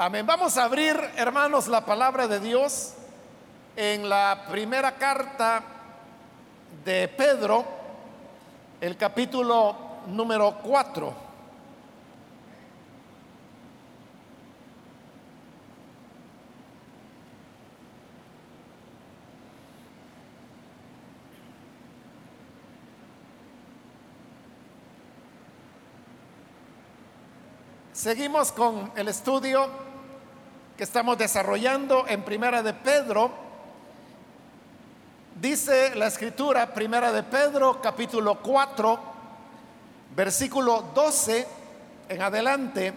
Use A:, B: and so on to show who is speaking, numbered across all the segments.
A: Amén. Vamos a abrir, hermanos, la palabra de Dios en la primera carta de Pedro, el capítulo número 4. Seguimos con el estudio que estamos desarrollando en Primera de Pedro, dice la escritura, Primera de Pedro, capítulo 4, versículo 12 en adelante,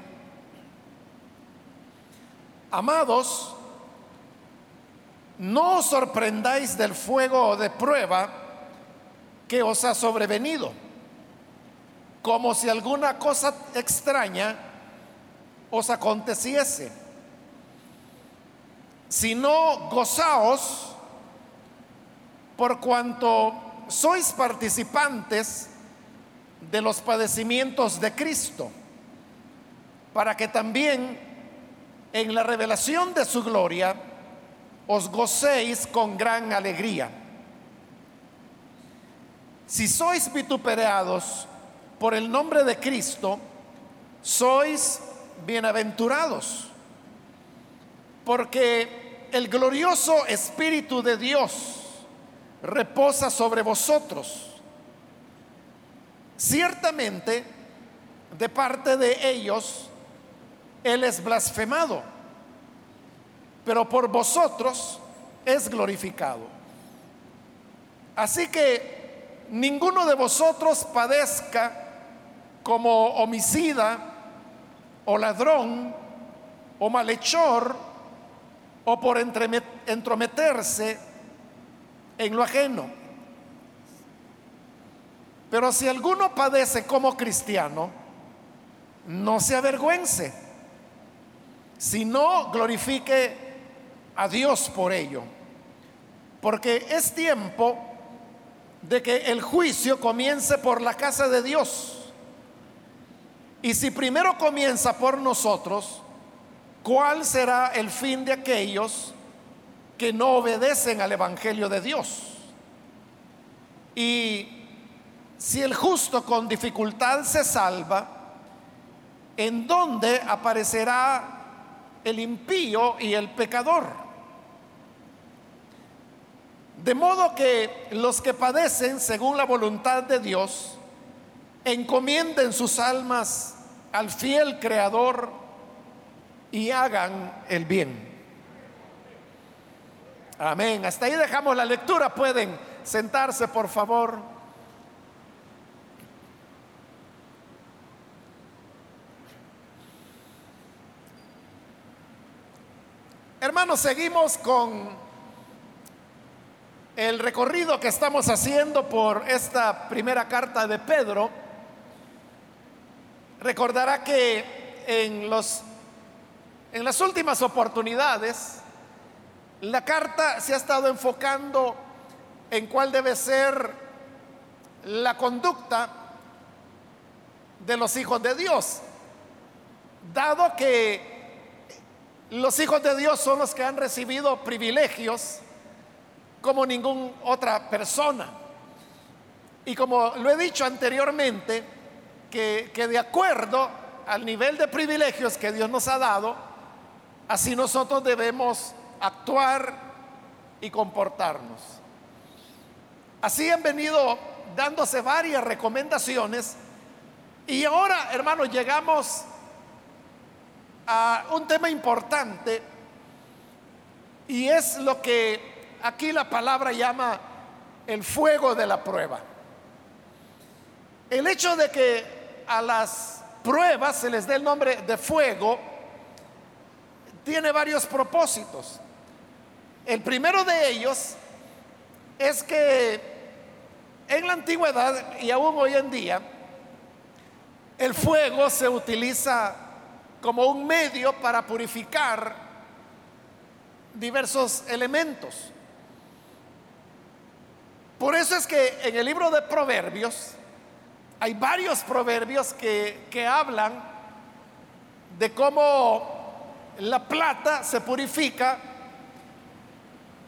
A: amados, no os sorprendáis del fuego de prueba que os ha sobrevenido, como si alguna cosa extraña os aconteciese sino gozaos por cuanto sois participantes de los padecimientos de Cristo, para que también en la revelación de su gloria os gocéis con gran alegría. Si sois vituperados por el nombre de Cristo, sois bienaventurados, porque el glorioso Espíritu de Dios reposa sobre vosotros. Ciertamente, de parte de ellos, Él es blasfemado, pero por vosotros es glorificado. Así que ninguno de vosotros padezca como homicida o ladrón o malhechor o por entrometerse en lo ajeno. Pero si alguno padece como cristiano, no se avergüence, sino glorifique a Dios por ello. Porque es tiempo de que el juicio comience por la casa de Dios. Y si primero comienza por nosotros, ¿Cuál será el fin de aquellos que no obedecen al Evangelio de Dios? Y si el justo con dificultad se salva, ¿en dónde aparecerá el impío y el pecador? De modo que los que padecen según la voluntad de Dios, encomienden sus almas al fiel Creador y hagan el bien. Amén. Hasta ahí dejamos la lectura. Pueden sentarse, por favor. Hermanos, seguimos con el recorrido que estamos haciendo por esta primera carta de Pedro. Recordará que en los en las últimas oportunidades, la carta se ha estado enfocando en cuál debe ser la conducta de los hijos de Dios, dado que los hijos de Dios son los que han recibido privilegios como ninguna otra persona. Y como lo he dicho anteriormente, que, que de acuerdo al nivel de privilegios que Dios nos ha dado, Así nosotros debemos actuar y comportarnos. Así han venido dándose varias recomendaciones y ahora, hermanos, llegamos a un tema importante y es lo que aquí la palabra llama el fuego de la prueba. El hecho de que a las pruebas se les dé el nombre de fuego tiene varios propósitos. El primero de ellos es que en la antigüedad y aún hoy en día, el fuego se utiliza como un medio para purificar diversos elementos. Por eso es que en el libro de Proverbios hay varios proverbios que, que hablan de cómo la plata se purifica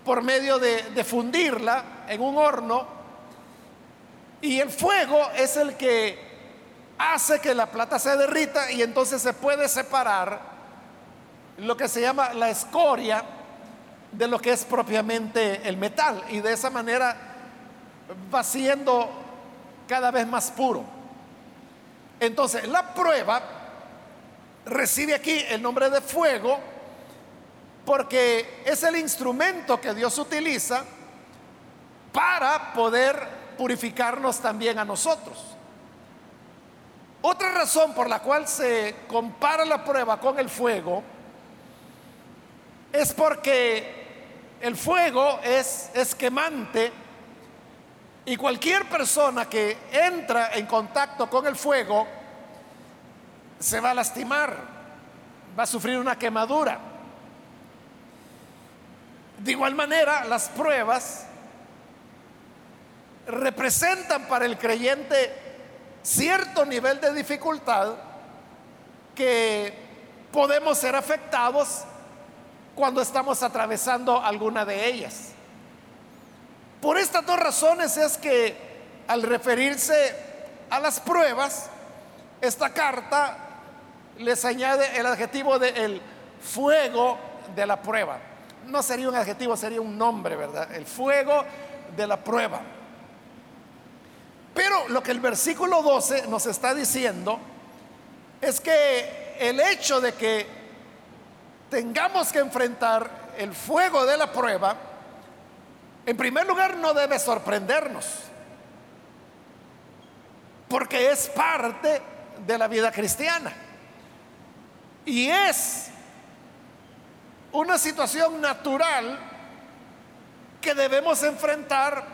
A: por medio de, fundirla en un horno y el fuego es el que hace que la plata se derrita y entonces se puede separar lo que se llama la escoria de lo que es propiamente el metal y de esa manera va siendo cada vez más puro. Entonces, la prueba recibe aquí el nombre de fuego porque es el instrumento que Dios utiliza para poder purificarnos también a nosotros. Otra razón por la cual se compara la prueba con el fuego es porque el fuego es, es quemante y cualquier persona que entra en contacto con el fuego se va a lastimar, va a sufrir una quemadura. De igual manera, las pruebas representan para el creyente cierto nivel de dificultad que podemos ser afectados cuando estamos atravesando alguna de ellas. Por estas dos razones es que al referirse a las pruebas, esta carta les añade el adjetivo de el fuego de la prueba. No sería un adjetivo, sería un nombre, ¿verdad? El fuego de la prueba. Pero lo que el versículo 12 nos está diciendo es que el hecho de que tengamos que enfrentar el fuego de la prueba, en primer lugar no debe sorprendernos, porque es parte de la vida cristiana. Y es una situación natural que debemos enfrentar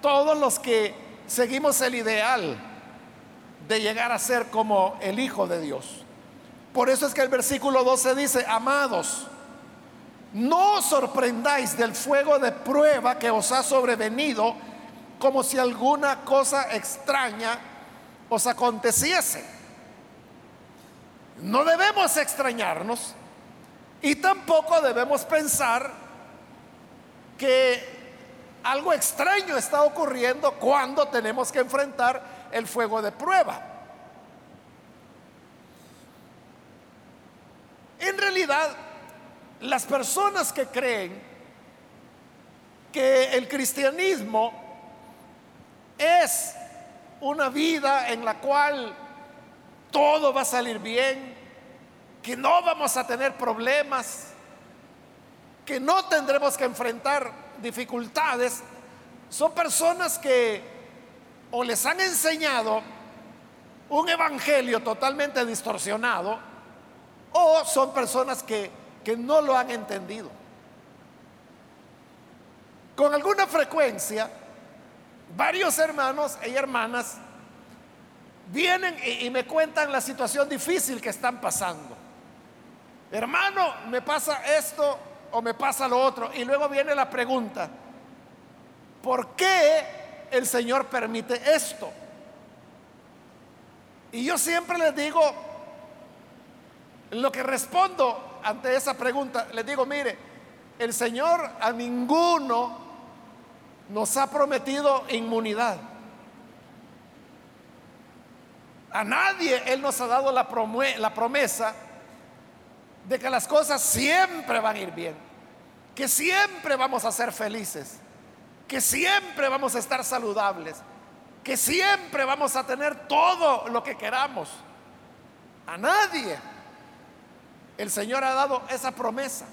A: todos los que seguimos el ideal de llegar a ser como el Hijo de Dios. Por eso es que el versículo 12 dice, amados, no os sorprendáis del fuego de prueba que os ha sobrevenido como si alguna cosa extraña os aconteciese. No debemos extrañarnos y tampoco debemos pensar que algo extraño está ocurriendo cuando tenemos que enfrentar el fuego de prueba. En realidad, las personas que creen que el cristianismo es una vida en la cual todo va a salir bien, que no vamos a tener problemas, que no tendremos que enfrentar dificultades son personas que o les han enseñado un evangelio totalmente distorsionado o son personas que, que no lo han entendido. Con alguna frecuencia, varios hermanos y hermanas vienen y, me cuentan la situación difícil que están pasando. Hermano, me pasa esto o me pasa lo otro. Y luego viene la pregunta, ¿por qué el Señor permite esto? Y yo siempre les digo, lo que respondo ante esa pregunta, les digo, mire, el Señor a ninguno nos ha prometido inmunidad. A nadie Él nos ha dado la, promesa de que las cosas siempre van a ir bien, que siempre vamos a ser felices, que siempre vamos a estar saludables, que siempre vamos a tener todo lo que queramos. A nadie el Señor ha dado esa promesa.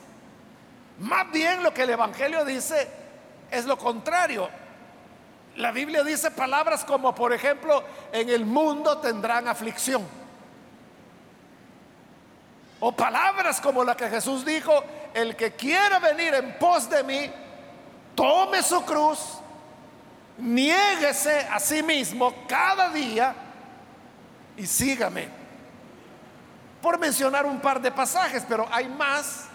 A: Más bien lo que el Evangelio dice es lo contrario. La Biblia dice palabras como, por ejemplo, en el mundo tendrán aflicción. O palabras como la que Jesús dijo, el que quiera venir en pos de mí, tome su cruz, niéguese a sí mismo cada día y sígame. Por mencionar un par de pasajes, pero hay más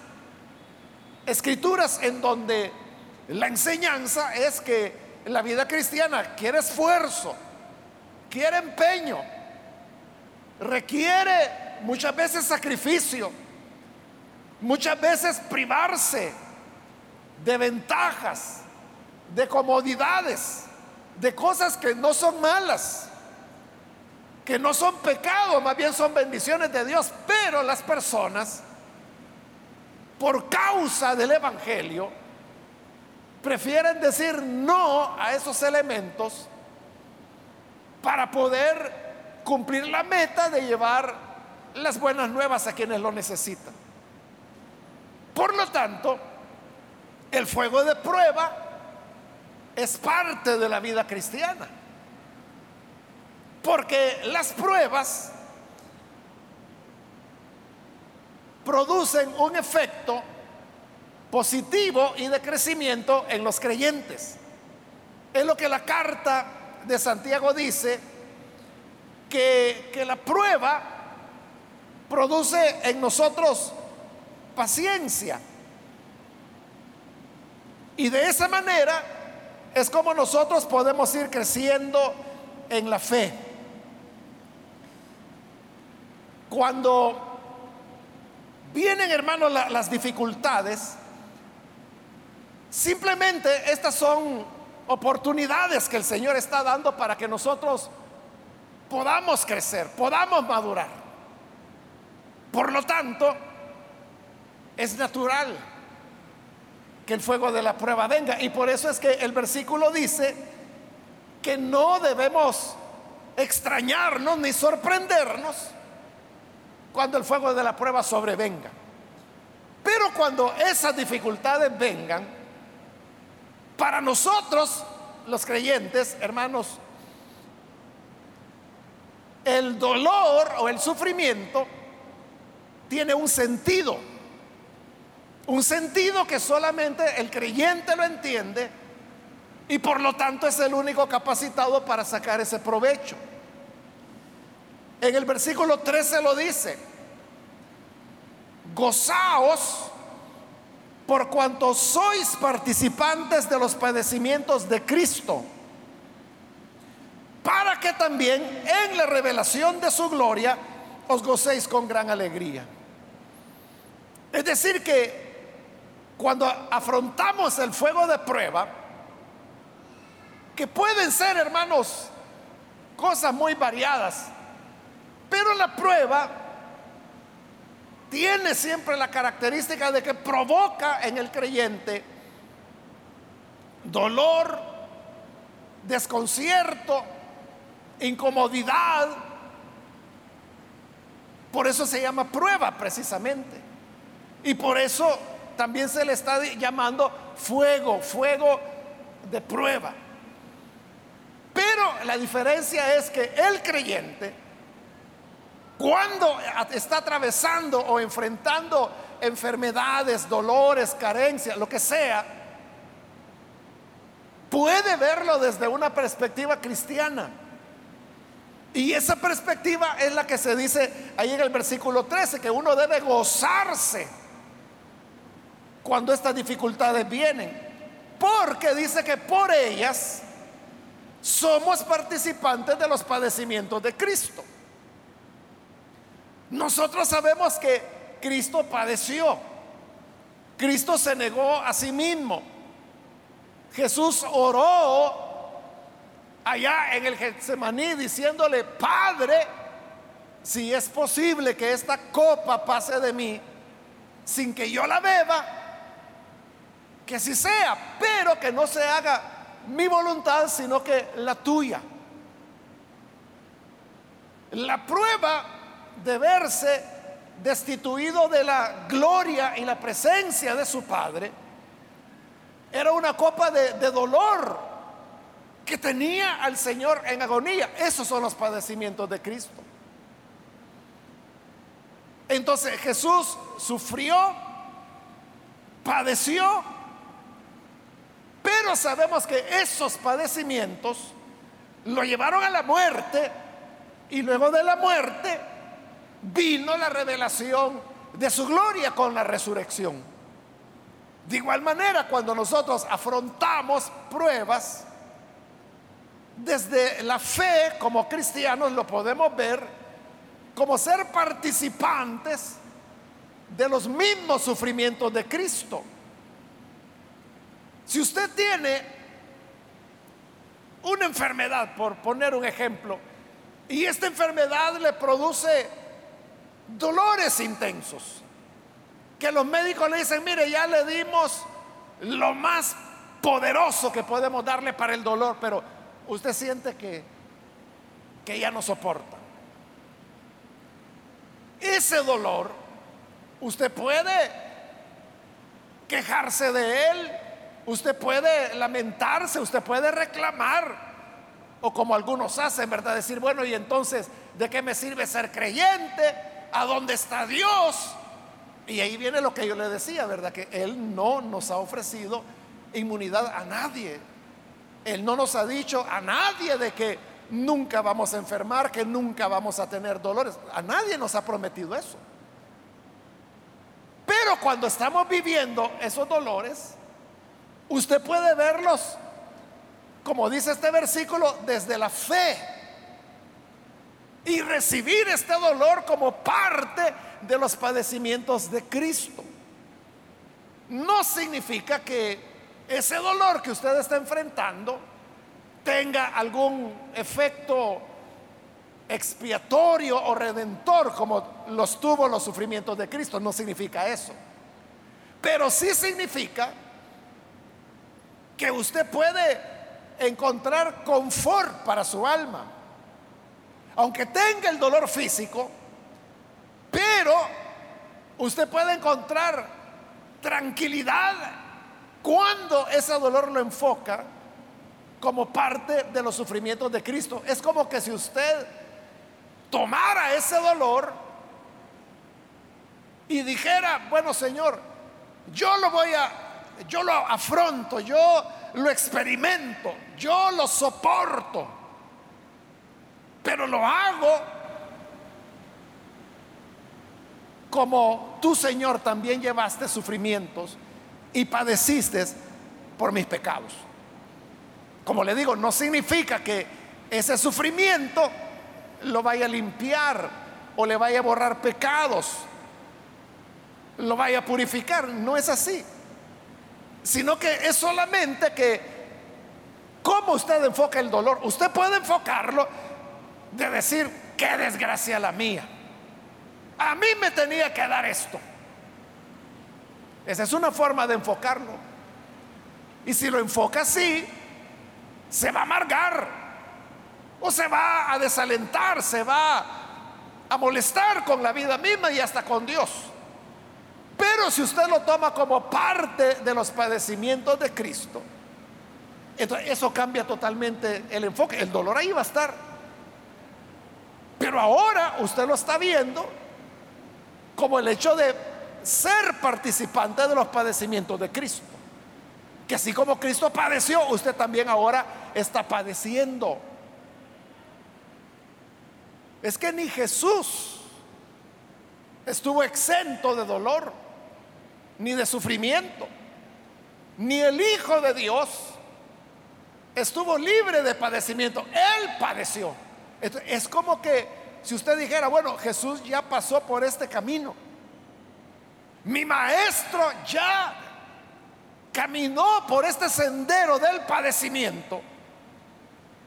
A: escrituras en donde la enseñanza es que la vida cristiana quiere esfuerzo, quiere empeño, requiere muchas veces sacrificio. muchas veces privarse de ventajas, de comodidades, de cosas que no son malas, que no son pecados, más bien son bendiciones de Dios, pero las personas, por causa del Evangelio, prefieren decir no a esos elementos para poder cumplir la meta de llevar las buenas nuevas a quienes lo necesitan. Por lo tanto, el fuego de prueba es parte de la vida cristiana. Porque las pruebas producen un efecto positivo y de crecimiento en los creyentes. Es lo que la carta de Santiago dice, que, que la prueba produce en nosotros paciencia. Y de esa manera es como nosotros podemos ir creciendo en la fe. Cuando vienen, hermanos, las dificultades, simplemente estas son oportunidades que el Señor está dando para que nosotros podamos crecer, podamos madurar. Por lo tanto, es natural que el fuego de la prueba venga. Y por eso es que el versículo dice que no debemos extrañarnos ni sorprendernos cuando el fuego de la prueba sobrevenga. Pero cuando esas dificultades vengan, para nosotros, los creyentes, hermanos, el dolor o el sufrimiento tiene un sentido. Un sentido que solamente el creyente lo entiende y por lo tanto es el único capacitado para sacar ese provecho. En el versículo 13 lo dice, gozaos por cuanto sois participantes de los padecimientos de Cristo, para que también en la revelación de su gloria os gocéis con gran alegría. Es decir, que cuando afrontamos el fuego de prueba, que pueden ser, hermanos, cosas muy variadas, pero la prueba tiene siempre la característica de que provoca en el creyente dolor, desconcierto, incomodidad. Por eso se llama prueba precisamente. Y por eso también se le está llamando fuego, fuego de prueba. Pero la diferencia es que el creyente cuando está atravesando o enfrentando enfermedades, dolores, carencias, lo que sea, puede verlo desde una perspectiva cristiana. Y esa perspectiva es la que se dice ahí en el versículo 13, que uno debe gozarse cuando estas dificultades vienen. Porque dice que por ellas somos participantes de los padecimientos de Cristo. Nosotros sabemos que Cristo padeció. Cristo se negó a sí mismo. Jesús oró allá en el Getsemaní diciéndole, Padre, si es posible que esta copa pase de mí sin que yo la beba, que así sea, pero que no se haga mi voluntad, sino que la tuya. La prueba de verse destituido de la gloria y la presencia de su Padre, era una copa de, dolor que tenía al Señor en agonía. Esos son los padecimientos de Cristo. Entonces Jesús sufrió, padeció, pero sabemos que esos padecimientos lo llevaron a la muerte y luego de la muerte vino la revelación de su gloria con la resurrección. De igual manera, cuando nosotros afrontamos pruebas, desde la fe como cristianos lo podemos ver como ser participantes de los mismos sufrimientos de Cristo. Si usted tiene una enfermedad, por poner un ejemplo, y esta enfermedad le produce dolores intensos, que los médicos le dicen, mire, ya le dimos lo más poderoso que podemos darle para el dolor, pero usted siente que, que ya no soporta. Ese dolor, usted puede quejarse de él, usted puede lamentarse, usted puede reclamar, o como algunos hacen, ¿verdad? Decir, bueno, y entonces, ¿de qué me sirve ser creyente? ¿A dónde está Dios? Y ahí viene lo que yo le decía, ¿verdad? Que Él no nos ha ofrecido inmunidad a nadie. Él no nos ha dicho a nadie de que nunca vamos a enfermar, que nunca vamos a tener dolores. A nadie nos ha prometido eso. Pero cuando estamos viviendo esos dolores, usted puede verlos, como dice este versículo, desde la fe. Y recibir este dolor como parte de los padecimientos de Cristo. No significa que ese dolor que usted está enfrentando tenga algún efecto expiatorio o redentor como los tuvo los sufrimientos de Cristo. No significa eso. Pero sí significa que usted puede encontrar confort para su alma. Aunque tenga el dolor físico, pero usted puede encontrar tranquilidad cuando ese dolor lo enfoca como parte de los sufrimientos de Cristo. Es como que si usted tomara ese dolor y dijera, bueno Señor, yo lo voy a, yo lo afronto, yo lo experimento, yo lo soporto, pero lo hago como tú Señor también llevaste sufrimientos y padeciste por mis pecados. Como le digo, no significa que ese sufrimiento lo vaya a limpiar o le vaya a borrar pecados, lo vaya a purificar. No es así. Sino que es solamente que, ¿cómo usted enfoca el dolor? Usted puede enfocarlo de decir, qué desgracia la mía. A mí me tenía que dar esto. Esa es una forma de enfocarlo. Y si lo enfoca así, se va a amargar o se va a desalentar, se va a molestar con la vida misma y hasta con Dios. Pero si usted lo toma como parte de los padecimientos de Cristo, entonces eso cambia totalmente el enfoque. El dolor ahí va a estar. Pero ahora usted lo está viendo como el hecho de ser participante de los padecimientos de Cristo. Que así como Cristo padeció, usted también ahora está padeciendo. Es que ni Jesús estuvo exento de dolor, ni de sufrimiento, ni el Hijo de Dios estuvo libre de padecimiento. Él padeció. Es como que si usted dijera, bueno, Jesús ya pasó por este camino. Mi maestro ya caminó por este sendero del padecimiento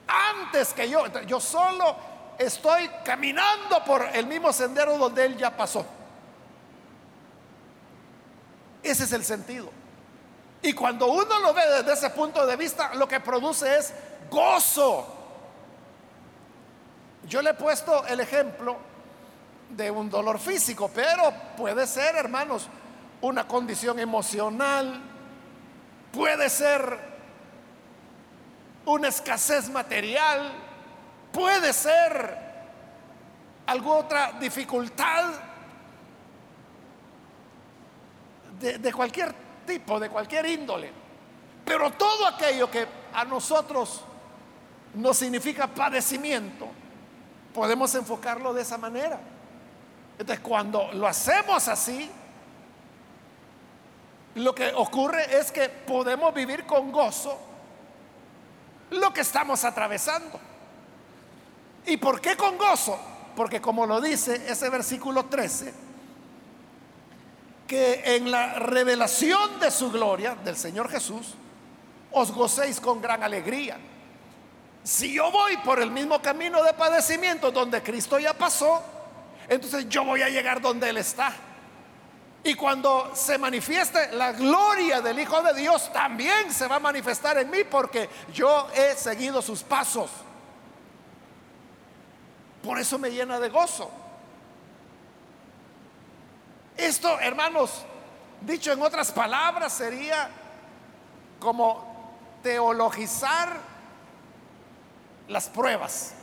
A: antes que yo. Yo solo estoy caminando por el mismo sendero donde él ya pasó. Ese es el sentido. Y cuando uno lo ve desde ese punto de vista, lo que produce es gozo. Yo le he puesto el ejemplo de un dolor físico, pero puede ser, hermanos, una condición emocional, puede ser una escasez material, puede ser alguna otra dificultad de, de, cualquier tipo, de cualquier índole. Pero todo aquello que a nosotros nos significa padecimiento, podemos enfocarlo de esa manera. Entonces, cuando lo hacemos así, lo que ocurre es que podemos vivir con gozo lo que estamos atravesando. ¿Y por qué con gozo? Porque como lo dice ese versículo 13, que en la revelación de su gloria del Señor Jesús os gocéis con gran alegría. Si yo voy por el mismo camino de padecimiento donde Cristo ya pasó, entonces yo voy a llegar donde Él está. Y cuando se manifieste la gloria del Hijo de Dios, también se va a manifestar en mí porque yo he seguido sus pasos. Por eso me llena de gozo. Esto, hermanos, dicho en otras palabras, sería como teologizar las pruebas.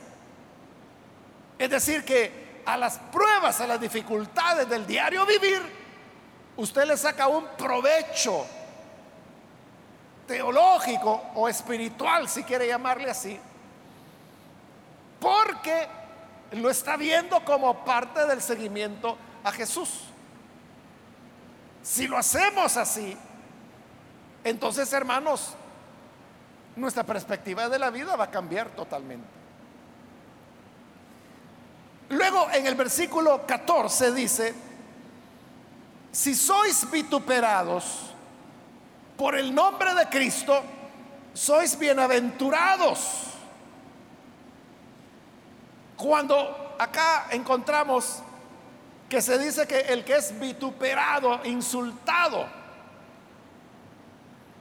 A: Es decir, que a las pruebas, a las dificultades del diario vivir, usted le saca un provecho teológico o espiritual, si quiere llamarle así, porque lo está viendo como parte del seguimiento a Jesús. Si lo hacemos así, entonces hermanos, nuestra perspectiva de la vida va a cambiar totalmente. Luego en el versículo 14 dice, si sois vituperados por el nombre de Cristo, sois bienaventurados. Cuando acá encontramos que se dice que el que es vituperado, insultado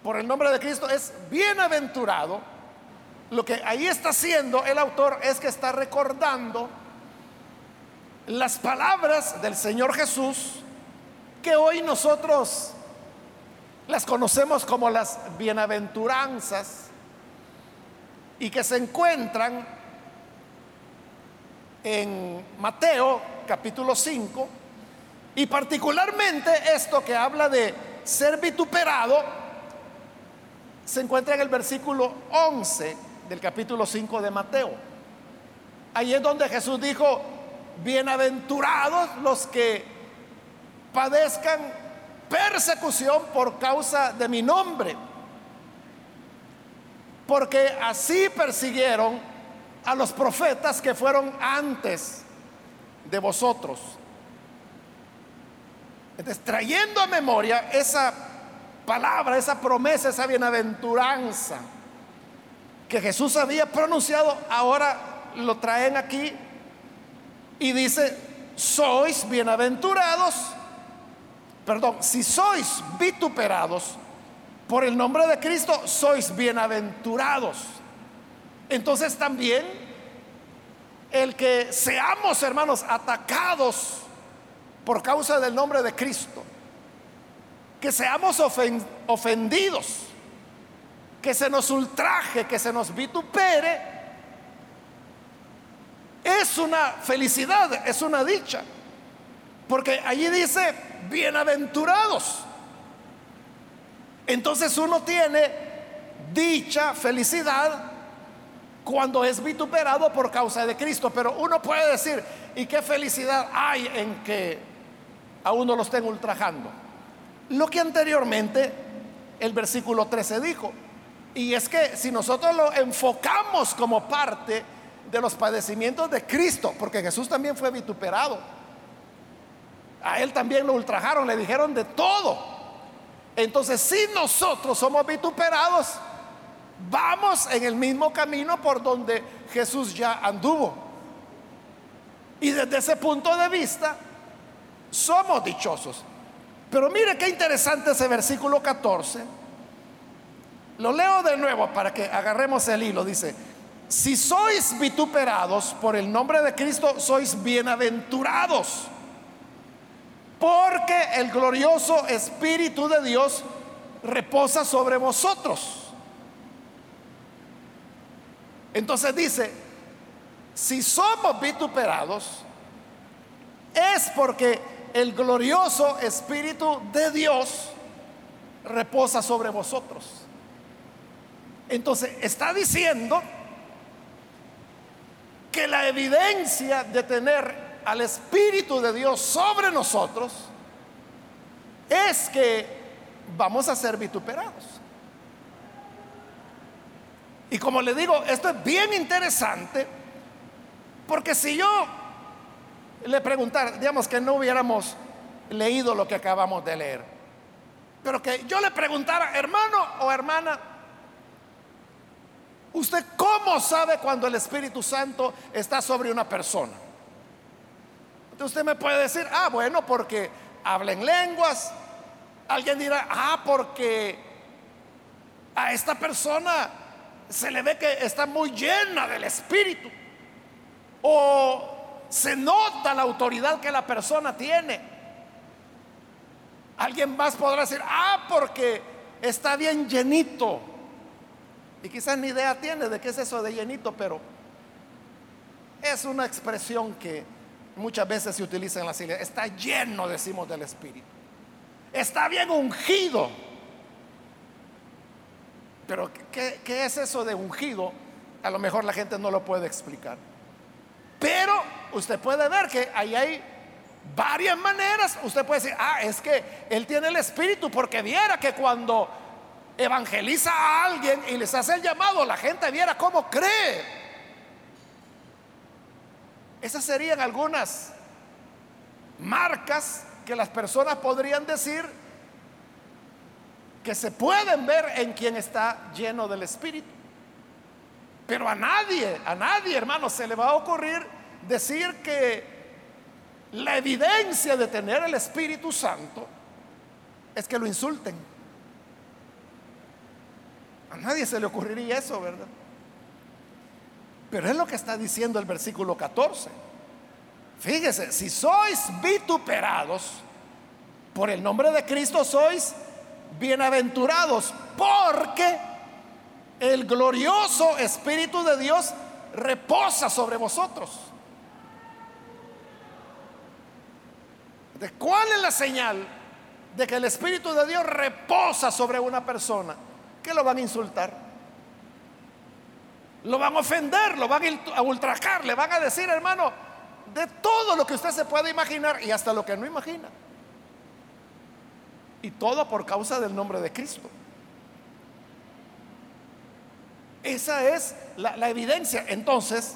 A: por el nombre de Cristo es bienaventurado, lo que ahí está haciendo el autor es que está recordando las palabras del Señor Jesús que hoy nosotros las conocemos como las bienaventuranzas y que se encuentran en Mateo capítulo 5, y particularmente esto que habla de ser vituperado, se encuentra en el versículo 11 del capítulo 5 de Mateo. Ahí es donde Jesús dijo, bienaventurados los que padezcan persecución por causa de mi nombre, porque así persiguieron a los profetas que fueron antes de vosotros. Entonces, trayendo a memoria esa palabra, esa promesa, esa bienaventuranza que Jesús había pronunciado, ahora lo traen aquí y dice, sois bienaventurados, perdón, si sois vituperados por el nombre de Cristo, sois bienaventurados. Entonces también el que seamos, hermanos, atacados por causa del nombre de Cristo, que seamos ofendidos, que se nos ultraje, que se nos vitupere, es una felicidad, es una dicha. Porque allí dice, bienaventurados. Entonces uno tiene dicha, felicidad, cuando es vituperado por causa de Cristo. Pero uno puede decir, ¿y qué felicidad hay en que a uno lo estén ultrajando? Lo que anteriormente el versículo 13 dijo. Y es que si nosotros lo enfocamos como parte de los padecimientos de Cristo, porque Jesús también fue vituperado, a él también lo ultrajaron, le dijeron de todo. Entonces, si nosotros somos vituperados, vamos en el mismo camino por donde Jesús ya anduvo. Y desde ese punto de vista, somos dichosos. Pero mire qué interesante ese versículo 14. Lo leo de nuevo para que agarremos el hilo. Dice, si sois vituperados por el nombre de Cristo, sois bienaventurados. Porque el glorioso Espíritu de Dios reposa sobre vosotros. Entonces dice, si somos vituperados, es porque el glorioso Espíritu de Dios reposa sobre vosotros. Entonces está diciendo que la evidencia de tener al Espíritu de Dios sobre nosotros es que vamos a ser vituperados. Y como le digo, esto es bien interesante, porque si yo le preguntara, digamos que no hubiéramos leído lo que acabamos de leer. Pero que yo le preguntara, hermano o hermana, ¿usted cómo sabe cuando el Espíritu Santo está sobre una persona? Entonces usted me puede decir, ah, bueno, porque habla en lenguas. Alguien dirá, ah, porque a esta persona se le ve que está muy llena del Espíritu. O se nota la autoridad que la persona tiene. Alguien más podrá decir, ah, porque está bien llenito. Y quizás ni idea tiene de qué es eso de llenito, pero es una expresión que muchas veces se utiliza en la iglesias. Está lleno, decimos, del Espíritu. Está bien ungido. Pero ¿qué, ¿qué, es eso de ungido? A lo mejor la gente no lo puede explicar. Pero usted puede ver que ahí hay varias maneras. Usted puede decir, ah, es que él tiene el espíritu porque viera que cuando evangeliza a alguien y les hace el llamado, la gente viera cómo cree. Esas serían algunas marcas que las personas podrían decir que se pueden ver en quien está lleno del Espíritu. Pero a nadie, a nadie, hermano, se le va a ocurrir decir que la evidencia de tener el Espíritu Santo es que lo insulten. A nadie se le ocurriría eso, ¿verdad? Pero es lo que está diciendo el versículo 14. Fíjese, si sois vituperados por el nombre de Cristo, sois bienaventurados porque el glorioso Espíritu de Dios reposa sobre vosotros. ¿Cuál es la señal de que el Espíritu de Dios reposa sobre una persona? Que lo van a insultar. Lo van a ofender, lo van a ultrajar, le van a decir, hermano, de todo lo que usted se puede imaginar y hasta lo que no imagina. Y todo por causa del nombre de Cristo. Esa es la, la evidencia. Entonces,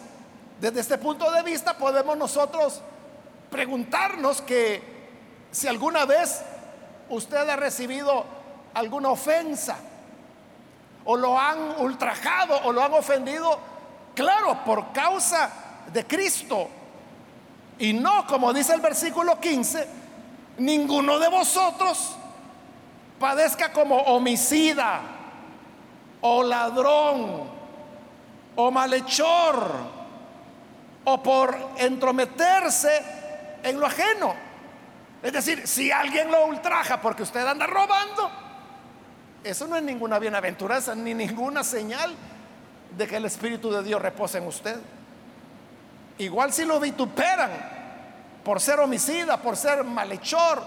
A: desde este punto de vista podemos nosotros preguntarnos que si alguna vez usted ha recibido alguna ofensa, o lo han ultrajado, o lo han ofendido, claro, por causa de Cristo. Y no, como dice el versículo 15, ninguno de vosotros padezca como homicida, o ladrón, o malhechor, o por entrometerse en lo ajeno. Es decir, si alguien lo ultraja porque usted anda robando, eso no es ninguna bienaventuranza ni ninguna señal de que el Espíritu de Dios reposa en usted. Igual si lo vituperan por ser homicida, por ser malhechor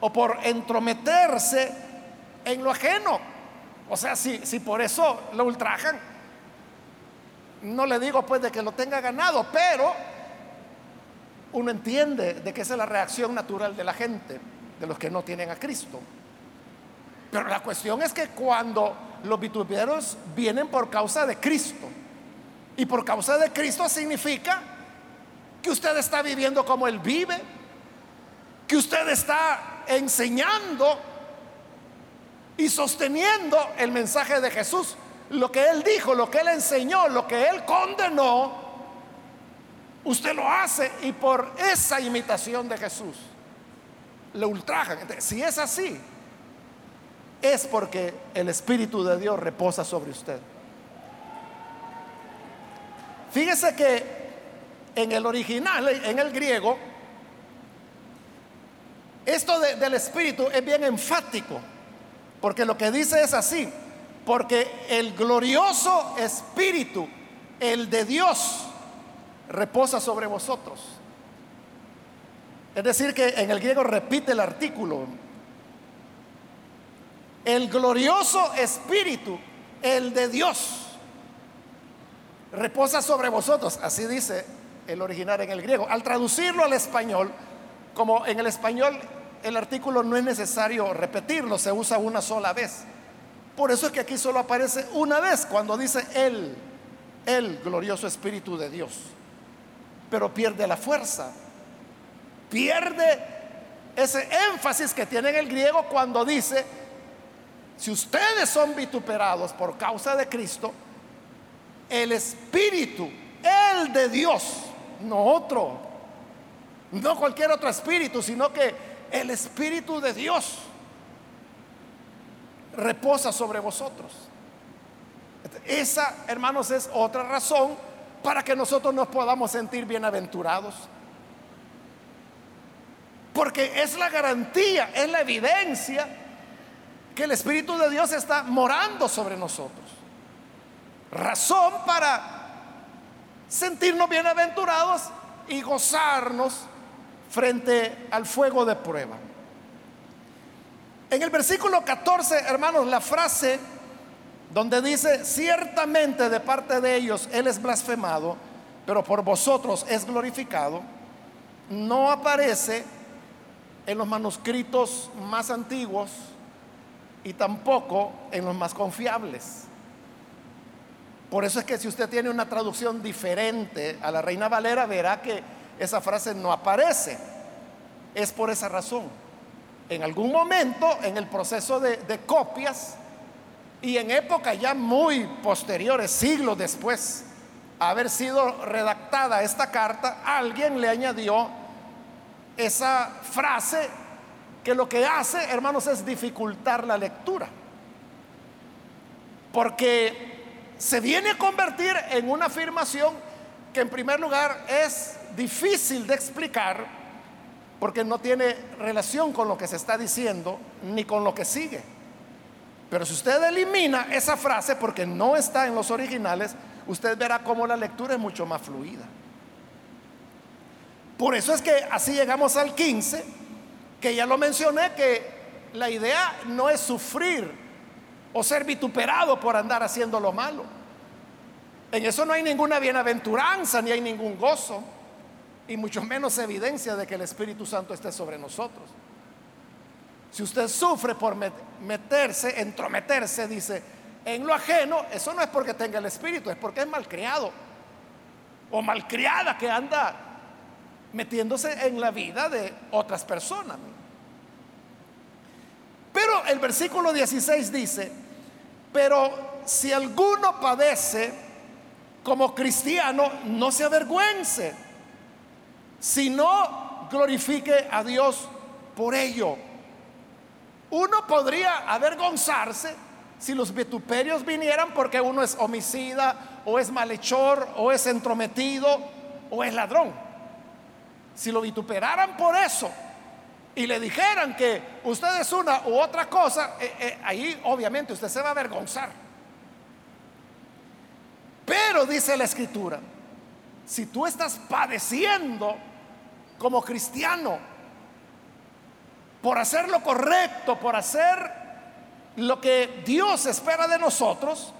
A: o por entrometerse en lo ajeno. O sea, si, si por eso lo ultrajan, no le digo pues de que lo tenga ganado, pero uno entiende de que esa es la reacción natural de la gente, de los que no tienen a Cristo. Pero la cuestión es que cuando los vituperios vienen por causa de Cristo, y por causa de Cristo significa que usted está viviendo como Él vive, que usted está enseñando y sosteniendo el mensaje de Jesús, lo que Él dijo, lo que Él enseñó, lo que Él condenó, Usted lo hace y por esa imitación de Jesús le ultrajan. si es así, es porque el Espíritu de Dios reposa sobre usted. Fíjese que en el original, en el griego, esto del Espíritu es bien enfático, porque lo que dice es así, porque el glorioso Espíritu, el de Dios, reposa sobre vosotros. Es decir, que en el griego repite el artículo. El glorioso espíritu, el de Dios, reposa sobre vosotros. Así dice el original en el griego. Al traducirlo al español, como en el español el artículo no es necesario repetirlo, se usa una sola vez. Por eso es que aquí solo aparece una vez cuando dice el, el glorioso espíritu de Dios pero pierde la fuerza, pierde ese énfasis que tiene en el griego cuando dice, si ustedes son vituperados por causa de Cristo, el Espíritu, el de Dios, no otro, no cualquier otro espíritu, sino que el Espíritu de Dios reposa sobre vosotros. Esa, hermanos, es otra razón para que nosotros nos podamos sentir bienaventurados. Porque es la garantía, es la evidencia que el Espíritu de Dios está morando sobre nosotros. Razón para sentirnos bienaventurados y gozarnos frente al fuego de prueba. En el versículo 14, hermanos, la frase donde dice, ciertamente de parte de ellos Él es blasfemado, pero por vosotros es glorificado, no aparece en los manuscritos más antiguos y tampoco en los más confiables. Por eso es que si usted tiene una traducción diferente a la Reina Valera, verá que esa frase no aparece. Es por esa razón. En algún momento, en el proceso de, copias, y en época ya muy posteriores, siglos después, haber sido redactada esta carta, alguien le añadió esa frase que lo que hace, hermanos, es dificultar la lectura. Porque se viene a convertir en una afirmación que en primer lugar es difícil de explicar porque no tiene relación con lo que se está diciendo ni con lo que sigue. Pero si usted elimina esa frase porque no está en los originales, usted verá cómo la lectura es mucho más fluida. Por eso es que así llegamos al 15, que ya lo mencioné, que la idea no es sufrir o ser vituperado por andar haciendo lo malo. En eso no hay ninguna bienaventuranza ni hay ningún gozo, y mucho menos evidencia de que el Espíritu Santo esté sobre nosotros. Si usted sufre por meterse, entrometerse, dice, en lo ajeno, eso no es porque tenga el espíritu, es porque es malcriado o malcriada que anda metiéndose en la vida de otras personas. Pero el versículo 16 dice, pero si alguno padece como cristiano, no se avergüence, sino glorifique a Dios por ello. Uno podría avergonzarse si los vituperios vinieran porque uno es homicida o es malhechor o es entrometido o es ladrón. Si lo vituperaran por eso y le dijeran que usted es una u otra cosa, eh, eh, ahí obviamente usted se va a avergonzar. Pero dice la escritura, si tú estás padeciendo como cristiano, por hacer lo correcto, por hacer lo que Dios espera de nosotros,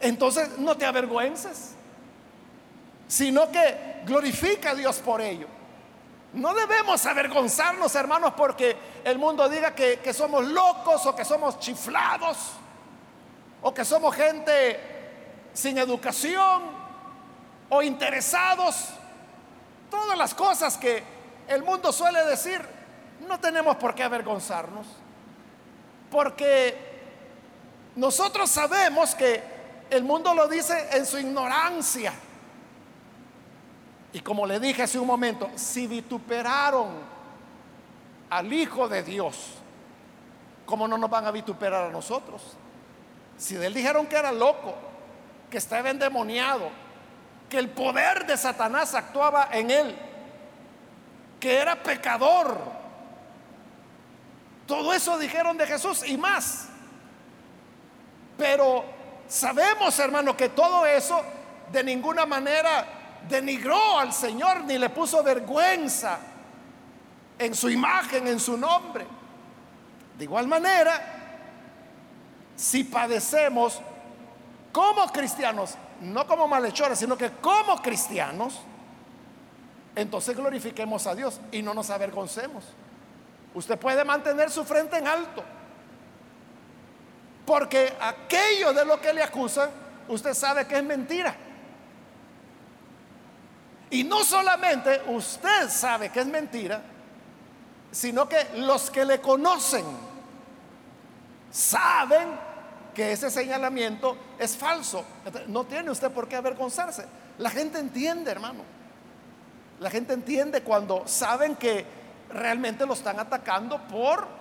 A: entonces no te avergüences, sino que glorifica a Dios por ello. No debemos avergonzarnos, hermanos, porque el mundo diga que, que, somos locos o que somos chiflados o que somos gente sin educación o interesados. Todas las cosas que el mundo suele decir, no tenemos por qué avergonzarnos, porque nosotros sabemos que el mundo lo dice en su ignorancia. Y como le dije hace un momento, si vituperaron al Hijo de Dios, ¿cómo no nos van a vituperar a nosotros? Si de él dijeron que era loco, que estaba endemoniado, que el poder de Satanás actuaba en él, que era pecador, todo eso dijeron de Jesús y más. Pero sabemos, hermano, que todo eso de ninguna manera denigró al Señor ni le puso vergüenza en su imagen, en su nombre. De igual manera, si padecemos como cristianos, no como malhechores, sino que como cristianos, entonces glorifiquemos a Dios y no nos avergoncemos. Usted puede mantener su frente en alto. Porque aquello de lo que le acusan, usted sabe que es mentira. Y no solamente usted sabe que es mentira, sino que los que le conocen saben que ese señalamiento es falso. No tiene usted por qué avergonzarse. La gente entiende, hermano. La gente entiende cuando saben que realmente lo están atacando por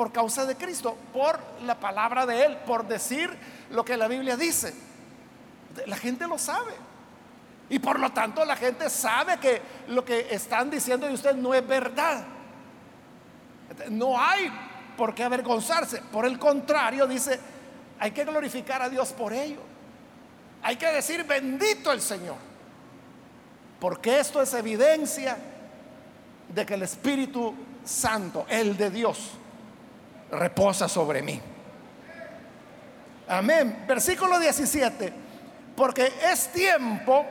A: por causa de Cristo, por la palabra de él, por decir lo que la Biblia dice. La gente lo sabe. Y por lo tanto la gente sabe que lo que están diciendo de usted no es verdad. No hay por qué avergonzarse. Por el contrario, dice, hay que glorificar a Dios por ello. Hay que decir, bendito el Señor. Porque esto es evidencia de que el Espíritu Santo, el de Dios, reposa sobre mí. Amén. Versículo 17. Porque es tiempo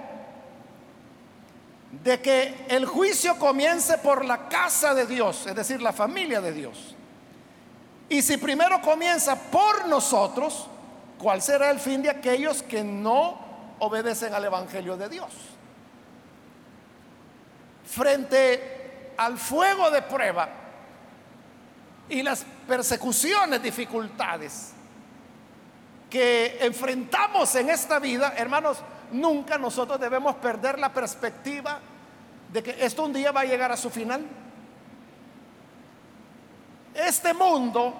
A: de que el juicio comience por la casa de Dios, es decir, la familia de Dios. Y si primero comienza por nosotros, ¿cuál será el fin de aquellos que no obedecen al Evangelio de Dios? Frente al fuego de prueba y las persecuciones, dificultades que enfrentamos en esta vida, hermanos, nunca nosotros debemos perder la perspectiva de que esto un día va a llegar a su final. Este mundo,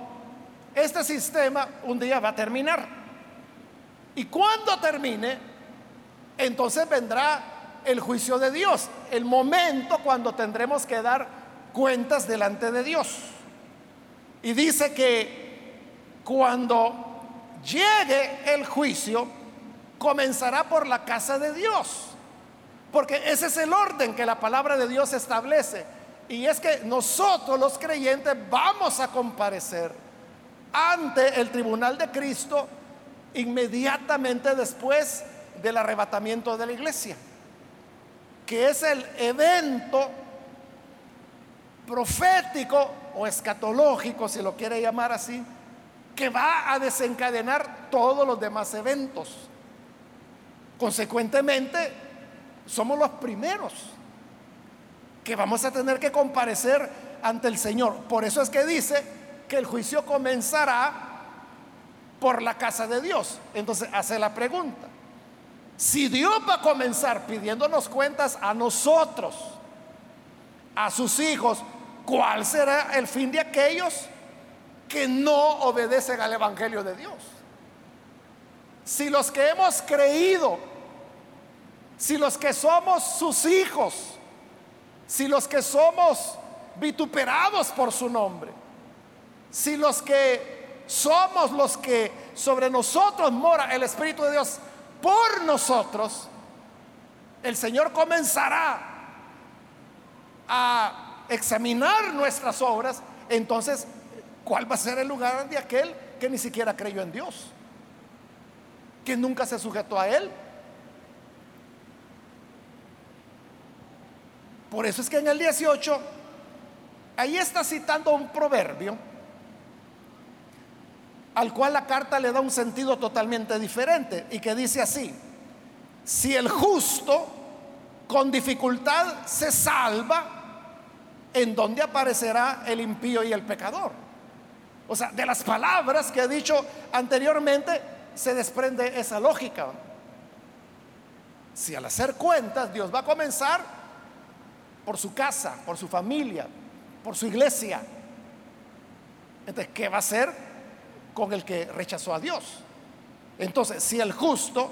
A: este sistema, un día va a terminar. Y cuando termine, entonces vendrá el juicio de Dios, el momento cuando tendremos que dar cuentas delante de Dios. Y dice que cuando llegue el juicio, comenzará por la casa de Dios. Porque ese es el orden que la palabra de Dios establece. Y es que nosotros los creyentes vamos a comparecer ante el tribunal de Cristo inmediatamente después del arrebatamiento de la iglesia, que es el evento profético o escatológico, si lo quiere llamar así, que va a desencadenar todos los demás eventos. Consecuentemente, somos los primeros que vamos a tener que comparecer ante el Señor. Por eso es que dice que el juicio comenzará por la casa de Dios. Entonces hace la pregunta, si Dios va a comenzar pidiéndonos cuentas a nosotros, a sus hijos, ¿cuál será el fin de aquellos que no obedecen al Evangelio de Dios? Si los que hemos creído, si los que somos sus hijos, si los que somos vituperados por su nombre, si los que somos los que sobre nosotros mora el Espíritu de Dios por nosotros, el Señor comenzará a examinar nuestras obras, entonces, ¿cuál va a ser el lugar de aquel que ni siquiera creyó en Dios? que nunca se sujetó a él. Por eso es que en el 18, ahí está citando un proverbio al cual la carta le da un sentido totalmente diferente y que dice así, si el justo con dificultad se salva, ¿en dónde aparecerá el impío y el pecador? O sea, de las palabras que he dicho anteriormente, se desprende esa lógica. Si al hacer cuentas Dios va a comenzar por su casa, por su familia, por su iglesia, entonces, ¿qué va a hacer con el que rechazó a Dios? Entonces, si el justo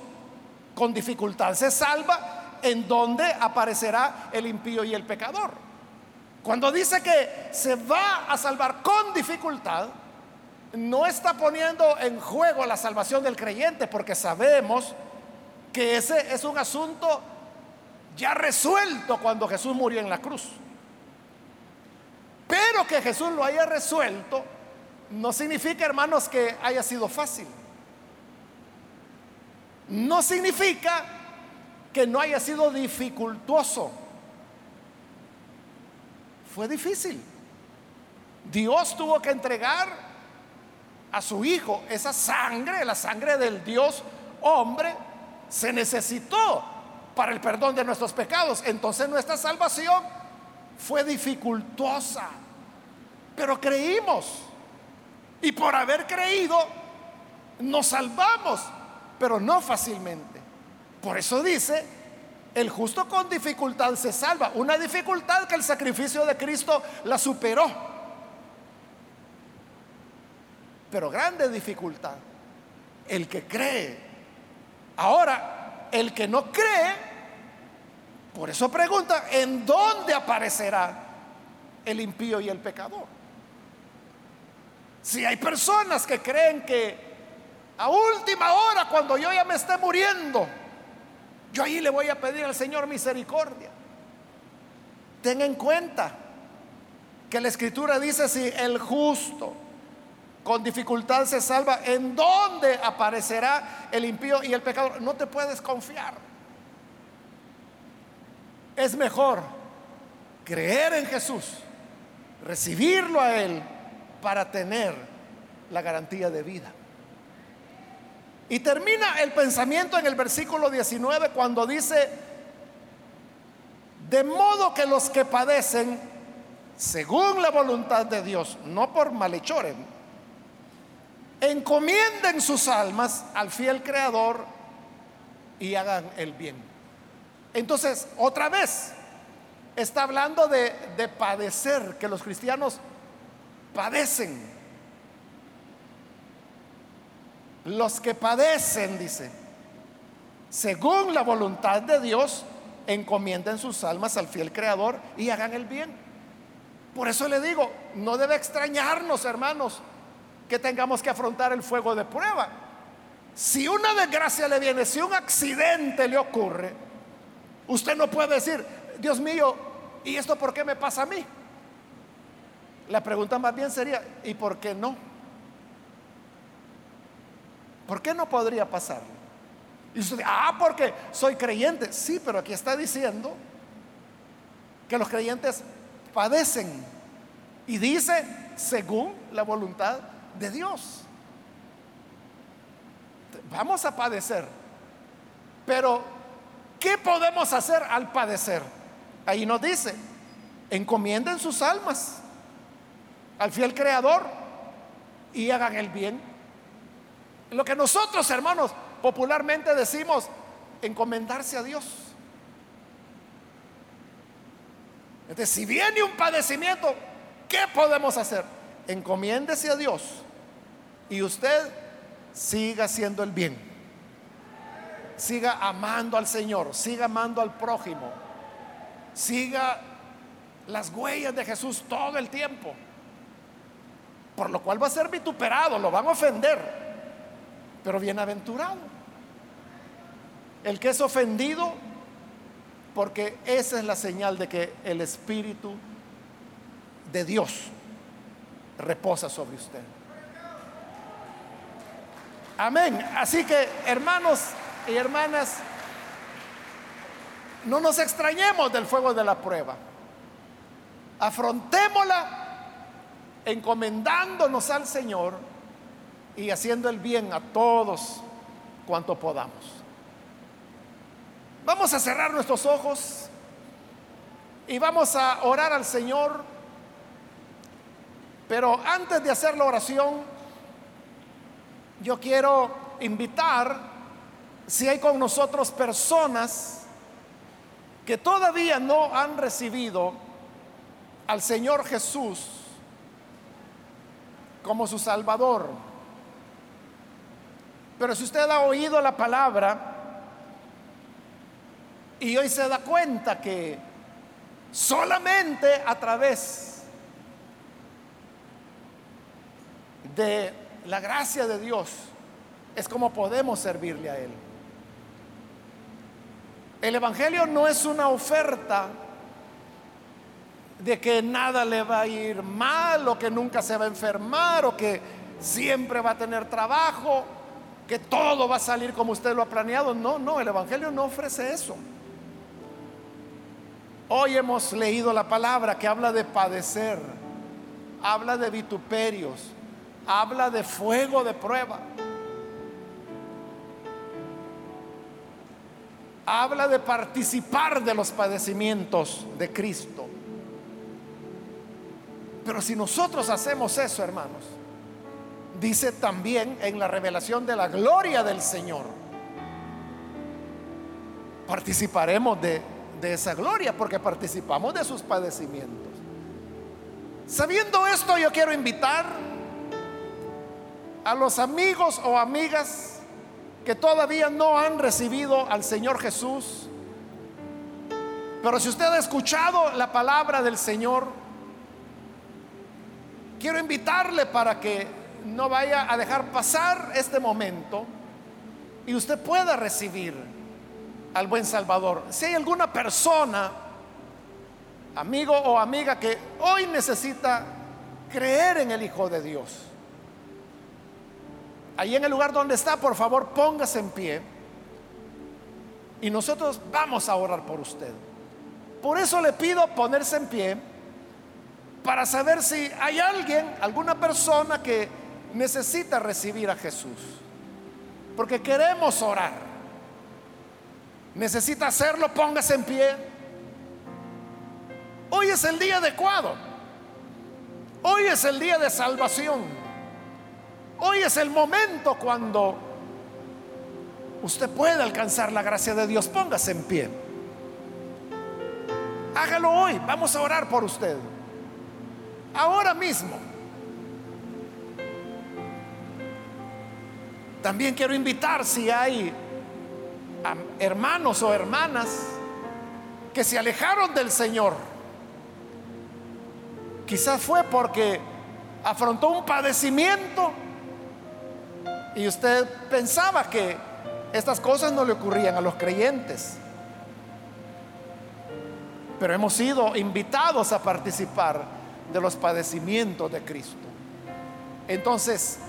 A: con dificultad se salva, ¿en dónde aparecerá el impío y el pecador? Cuando dice que se va a salvar con dificultad, no está poniendo en juego la salvación del creyente, porque sabemos que ese es un asunto ya resuelto cuando Jesús murió en la cruz. Pero que Jesús lo haya resuelto no significa, hermanos, que haya sido fácil. No significa que no haya sido dificultuoso. Fue difícil. Dios tuvo que entregar a su Hijo, esa sangre, la sangre del Dios hombre, se necesitó para el perdón de nuestros pecados. Entonces nuestra salvación fue dificultosa, pero creímos. Y por haber creído, nos salvamos, pero no fácilmente. Por eso dice, el justo con dificultad se salva. Una dificultad que el sacrificio de Cristo la superó. Pero grande dificultad. El que cree. Ahora, el que no cree, por eso pregunta, ¿en dónde aparecerá el impío y el pecador? Si hay personas que creen que a última hora, cuando yo ya me esté muriendo, yo ahí le voy a pedir al Señor misericordia. Ten en cuenta que la escritura dice si el justo con dificultad se salva, ¿en dónde aparecerá el impío y el pecador? No te puedes confiar. Es mejor creer en Jesús, recibirlo a Él para tener la garantía de vida. Y termina el pensamiento en el versículo 19 cuando dice, de modo que los que padecen según la voluntad de Dios, no por malhechores, encomienden sus almas al fiel Creador y hagan el bien. Entonces, otra vez, está hablando de, de padecer, que los cristianos padecen. Los que padecen, dice, según la voluntad de Dios, encomienden sus almas al fiel Creador y hagan el bien. Por eso le digo, no debe extrañarnos, hermanos, que tengamos que afrontar el fuego de prueba. Si una desgracia le viene, si un accidente le ocurre, usted no puede decir, Dios mío, ¿y esto por qué me pasa a mí? La pregunta más bien sería, ¿y por qué no? ¿Por qué no podría pasar? Y usted ah, porque soy creyente. Sí, pero aquí está diciendo que los creyentes padecen. Y dice, según la voluntad de Dios. Vamos a padecer. Pero, ¿qué podemos hacer al padecer? Ahí nos dice, encomienden sus almas al fiel creador y hagan el bien lo que nosotros, hermanos, popularmente decimos, encomendarse a Dios. Entonces, si viene un padecimiento, ¿qué podemos hacer? Encomiéndese a Dios y usted siga haciendo el bien. Siga amando al Señor, siga amando al prójimo, siga las huellas de Jesús todo el tiempo. Por lo cual va a ser vituperado, lo van a ofender pero bienaventurado. El que es ofendido, porque esa es la señal de que el Espíritu de Dios reposa sobre usted. Amén. Así que, hermanos y hermanas, no nos extrañemos del fuego de la prueba. Afrontémosla encomendándonos al Señor y haciendo el bien a todos cuanto podamos. Vamos a cerrar nuestros ojos y vamos a orar al Señor. Pero antes de hacer la oración, yo quiero invitar, si hay con nosotros personas que todavía no han recibido al Señor Jesús como su Salvador, pero si usted ha oído la palabra y hoy se da cuenta que solamente a través de la gracia de Dios es como podemos servirle a Él. El Evangelio no es una oferta de que nada le va a ir mal o que nunca se va a enfermar o que siempre va a tener trabajo que todo va a salir como usted lo ha planeado. No, no, el Evangelio no ofrece eso. Hoy hemos leído la palabra que habla de padecer, habla de vituperios, habla de fuego de prueba, habla de participar de los padecimientos de Cristo. Pero si nosotros hacemos eso, hermanos, dice también en la revelación de la gloria del Señor, participaremos de, de esa gloria porque participamos de sus padecimientos. Sabiendo esto, yo quiero invitar a los amigos o amigas que todavía no han recibido al Señor Jesús. Pero si usted ha escuchado la palabra del Señor, quiero invitarle para que no vaya a dejar pasar este momento y usted pueda recibir al buen Salvador. Si hay alguna persona amigo o amiga que hoy necesita creer en el Hijo de Dios. Ahí en el lugar donde está, por favor, póngase en pie. Y nosotros vamos a orar por usted. Por eso le pido ponerse en pie para saber si hay alguien, alguna persona que necesita recibir a Jesús. Porque queremos orar. Necesita hacerlo, póngase en pie. Hoy es el día adecuado. Hoy es el día de salvación. Hoy es el momento cuando usted puede alcanzar la gracia de Dios. Póngase en pie. Hágalo hoy. Vamos a orar por usted. Ahora mismo. También quiero invitar si hay hermanos o hermanas que se alejaron del Señor Quizás fue porque afrontó un padecimiento y usted pensaba que estas cosas no le ocurrían a los creyentes. Pero hemos sido invitados a participar de los padecimientos de Cristo. Entonces,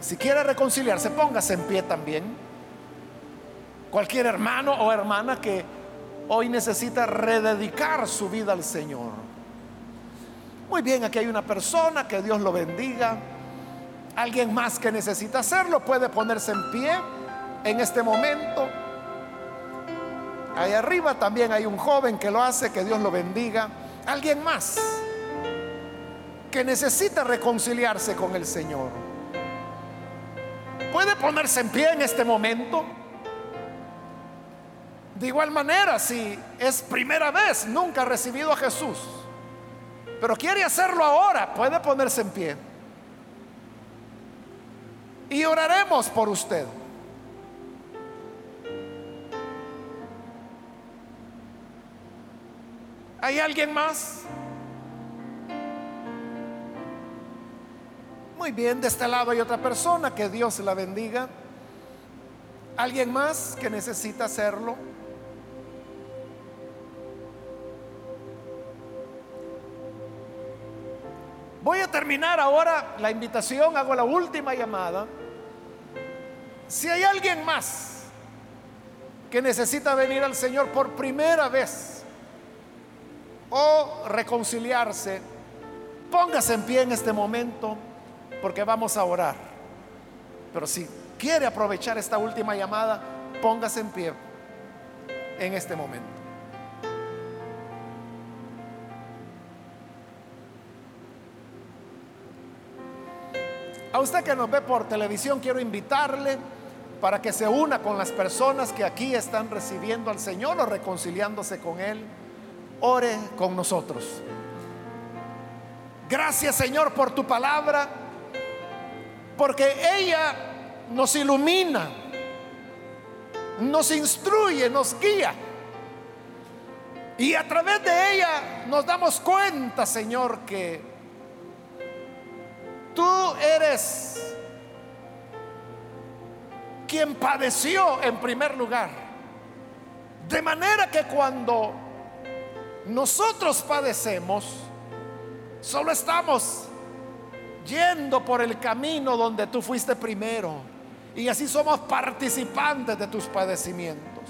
A: si quiere reconciliarse, póngase en pie también. Cualquier hermano o hermana que hoy necesita rededicar su vida al Señor. Muy bien, aquí hay una persona, que Dios lo bendiga. Alguien más que necesita hacerlo puede ponerse en pie en este momento. Ahí arriba también hay un joven que lo hace, que Dios lo bendiga. Alguien más que necesita reconciliarse con el Señor. Puede ponerse en pie en este momento. De igual manera, si es primera vez, nunca ha recibido a Jesús pero quiere hacerlo ahora, puede ponerse en pie. Y oraremos por usted. ¿Hay alguien más? Muy bien, de este lado hay otra persona, que Dios la bendiga. ¿Alguien más que necesita hacerlo? Voy a terminar ahora la invitación, hago la última llamada. Si hay alguien más que necesita venir al Señor por primera vez o reconciliarse, póngase en pie en este momento porque vamos a orar. Pero si quiere aprovechar esta última llamada, póngase en pie en este momento. A usted que nos ve por televisión, quiero invitarle para que se una con las personas que aquí están recibiendo al Señor o reconciliándose con Él. Ore con nosotros. Gracias Señor por tu palabra, porque ella nos ilumina, nos instruye, nos guía. Y a través de ella nos damos cuenta, Señor, que Tú eres quien padeció en primer lugar. De manera que cuando nosotros padecemos, solo estamos yendo por el camino donde tú fuiste primero. Y así somos participantes de tus padecimientos.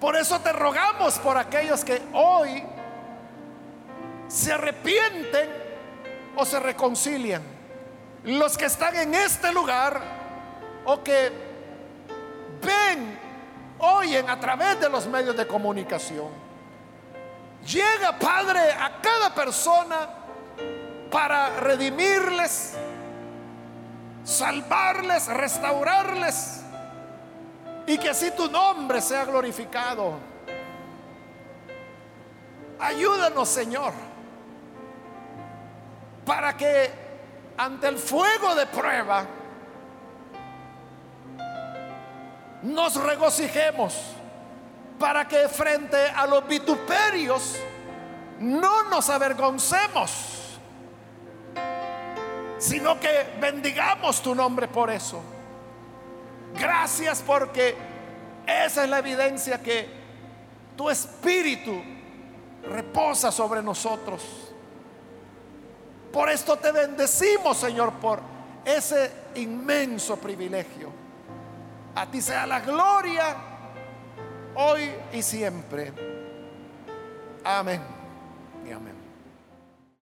A: Por eso te rogamos por aquellos que hoy se arrepienten o se reconcilian. Los que están en este lugar o que ven, oyen a través de los medios de comunicación. Llega, Padre, a cada persona para redimirles, salvarles, restaurarles y que así tu nombre sea glorificado. Ayúdanos, Señor, para que ante el fuego de prueba nos regocijemos, para que frente a los vituperios no nos avergoncemos, sino que bendigamos tu nombre por eso. Gracias porque esa es la evidencia que tu espíritu reposa sobre nosotros. Por esto te bendecimos, Señor, por ese inmenso privilegio. A ti sea la gloria hoy y siempre. Amén y amén.